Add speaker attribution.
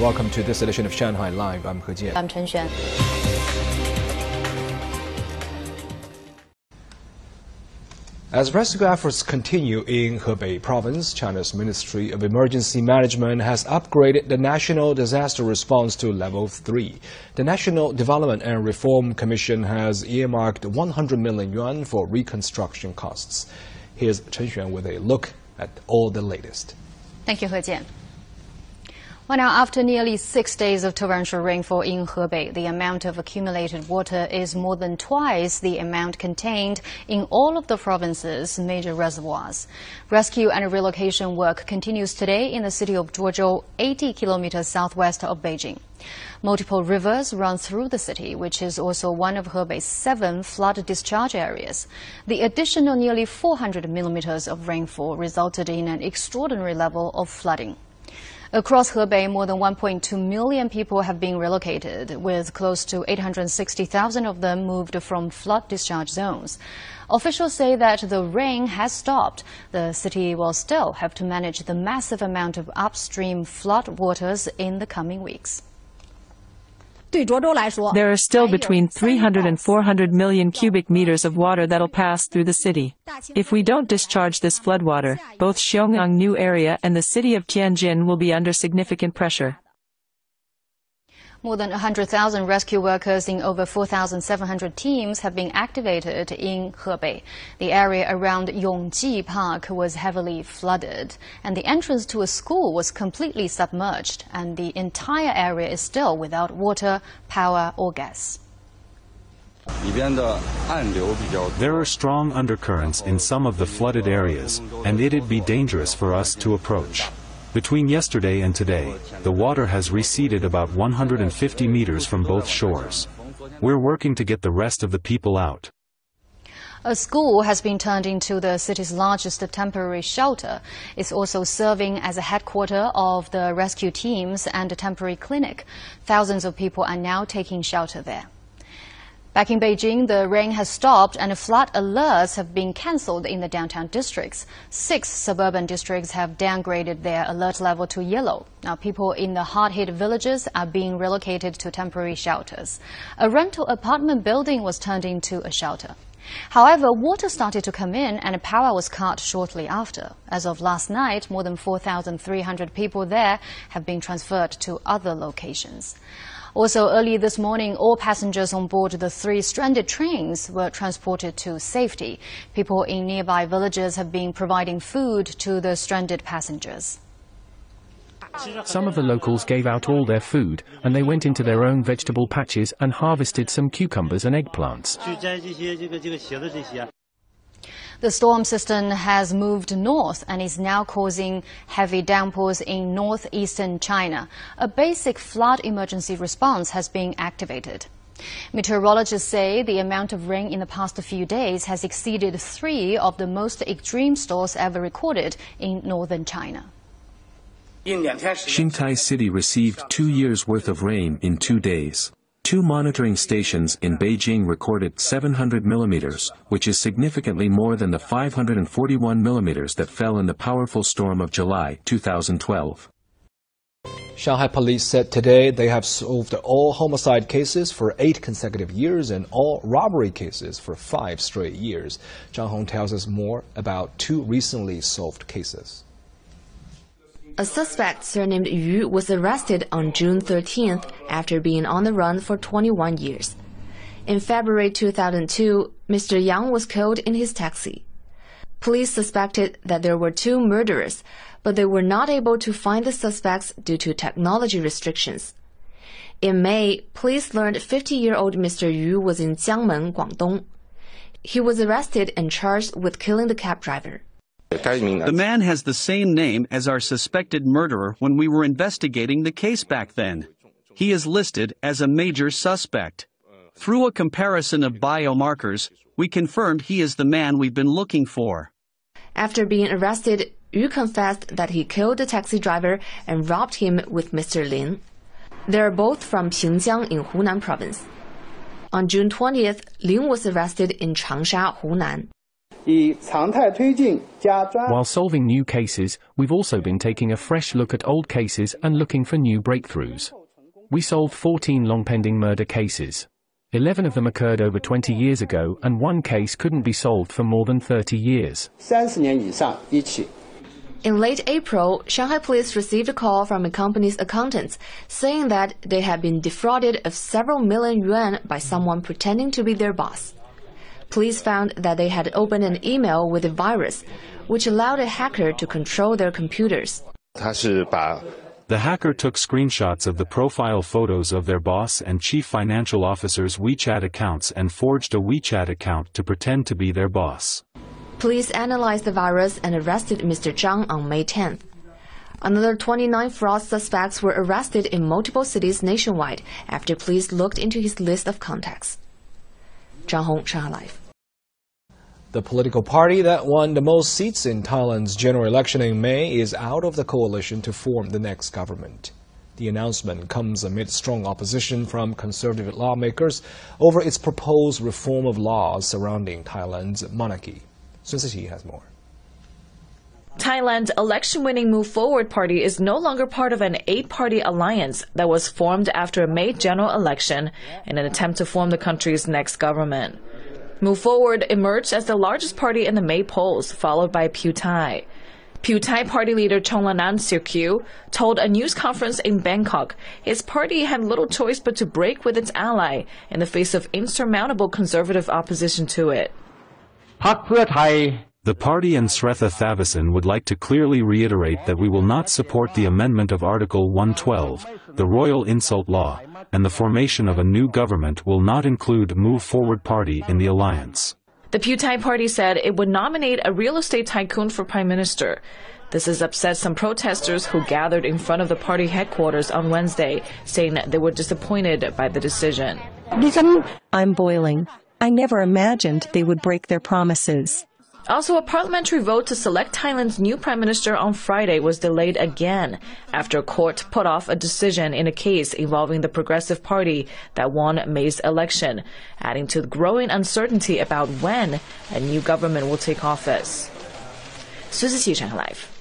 Speaker 1: Welcome to this edition of Shanghai Live. I'm He Jian.
Speaker 2: I'm Chen Xuan.
Speaker 1: As rescue efforts continue in Hebei province, China's Ministry of Emergency Management has upgraded the national disaster response to level 3. The National Development and Reform Commission has earmarked 100 million yuan for reconstruction costs. Here's Chen Xuan with a look at all the latest.
Speaker 2: Thank you, He Jian. Well, now, after nearly six days of torrential rainfall in Hebei, the amount of accumulated water is more than twice the amount contained in all of the province's major reservoirs. Rescue and relocation work continues today in the city of Zhuozhou, 80 kilometers southwest of Beijing. Multiple rivers run through the city, which is also one of Hebei's seven flood discharge areas. The additional nearly 400 millimeters of rainfall resulted in an extraordinary level of flooding. Across Hebei, more than 1.2 million people have been relocated, with close to 860,000 of them moved from flood discharge zones. Officials say that the rain has stopped. The city will still have to manage the massive amount of upstream flood waters in the coming weeks.
Speaker 3: There are still between 300 and 400 million cubic meters of water that'll pass through the city. If we don't discharge this floodwater, both Xiong'an New area and the city of Tianjin will be under significant pressure.
Speaker 2: More than 100,000 rescue workers in over 4,700 teams have been activated in Hebei. The area around Yongji Park was heavily flooded, and the entrance to a school was completely submerged, and the entire area is still without water, power, or gas.
Speaker 4: There are strong undercurrents in some of the flooded areas, and it'd be dangerous for us to approach. Between yesterday and today, the water has receded about 150 meters from both shores. We're working to get the rest of the people out.
Speaker 2: A school has been turned into the city's largest temporary shelter. It's also serving as a headquarter of the rescue teams and a temporary clinic. Thousands of people are now taking shelter there. Back in Beijing, the rain has stopped and flood alerts have been cancelled in the downtown districts. Six suburban districts have downgraded their alert level to yellow. Now, people in the hard-hit villages are being relocated to temporary shelters. A rental apartment building was turned into a shelter. However, water started to come in and power was cut shortly after. As of last night, more than 4,300 people there have been transferred to other locations. Also, early this morning, all passengers on board the three stranded trains were transported to safety. People in nearby villages have been providing food to the stranded passengers.
Speaker 5: Some of the locals gave out all their food, and they went into their own vegetable patches and harvested some cucumbers and eggplants.
Speaker 2: The storm system has moved north and is now causing heavy downpours in northeastern China. A basic flood emergency response has been activated. Meteorologists say the amount of rain in the past few days has exceeded three of the most extreme storms ever recorded in northern China.
Speaker 6: Xingtai City received two years' worth of rain in two days. Two monitoring stations in Beijing recorded 700 millimeters, which is significantly more than the 541 millimeters that fell in the powerful storm of July 2012.
Speaker 1: Shanghai police said today they have solved all homicide cases for eight consecutive years and all robbery cases for five straight years. Zhang Hong tells us more about two recently solved cases.
Speaker 7: A suspect surnamed Yu was arrested on June 13th after being on the run for 21 years. In February 2002, Mr. Yang was killed in his taxi. Police suspected that there were two murderers, but they were not able to find the suspects due to technology restrictions. In May, police learned 50-year-old Mr. Yu was in Jiangmen, Guangdong. He was arrested and charged with killing the cab driver.
Speaker 8: The man has the same name as our suspected murderer when we were investigating the case back then. He is listed as a major suspect. Through a comparison of biomarkers, we confirmed he is the man we've been looking for.
Speaker 7: After being arrested, Yu confessed that he killed the taxi driver and robbed him with Mr. Lin. They are both from Xinjiang in Hunan province. On June 20th, Lin was arrested in Changsha, Hunan.
Speaker 5: While solving new cases, we've also been taking a fresh look at old cases and looking for new breakthroughs. We solved 14 long pending murder cases. 11 of them occurred over 20 years ago, and one case couldn't be solved for more than 30 years.
Speaker 7: In late April, Shanghai police received a call from a company's accountants saying that they had been defrauded of several million yuan by someone pretending to be their boss. Police found that they had opened an email with a virus, which allowed a hacker to control their computers.
Speaker 4: The hacker took screenshots of the profile photos of their boss and chief financial officer's WeChat accounts and forged a WeChat account to pretend to be their boss.
Speaker 7: Police analyzed the virus and arrested Mr. Zhang on May 10th. Another 29 fraud suspects were arrested in multiple cities nationwide after police looked into his list of contacts. Zhang Hong,
Speaker 1: The political party that won the most seats in Thailand's general election in May is out of the coalition to form the next government. The announcement comes amid strong opposition from conservative lawmakers over its proposed reform of laws surrounding Thailand's monarchy. Sun Siqi has more.
Speaker 9: Thailand's election-winning Move Forward party is no longer part of an eight-party alliance that was formed after a May general election in an attempt to form the country's next government. Move Forward emerged as the largest party in the May polls, followed by Pheu Thai. Pheu Thai party leader Cholnan Srikaew told a news conference in Bangkok his party had little choice but to break with its ally in the face of insurmountable conservative opposition to it.
Speaker 4: The party and Srettha Thavisin would like to clearly reiterate that we will not support the amendment of Article 112, the Royal Insult Law, and the formation of a new government will not include Move Forward Party in the alliance.
Speaker 9: The Pheu Thai party said it would nominate a real estate tycoon for prime minister. This has upset some protesters who gathered in front of the party headquarters on Wednesday, saying that they were disappointed by the decision.
Speaker 10: I'm boiling. I never imagined they would break their promises.
Speaker 9: Also, a parliamentary vote to select Thailand's new prime minister on Friday was delayed again after a court put off a decision in a case involving the Progressive Party that won May's election, adding to the growing uncertainty about when a new government will take office. Suzy Live.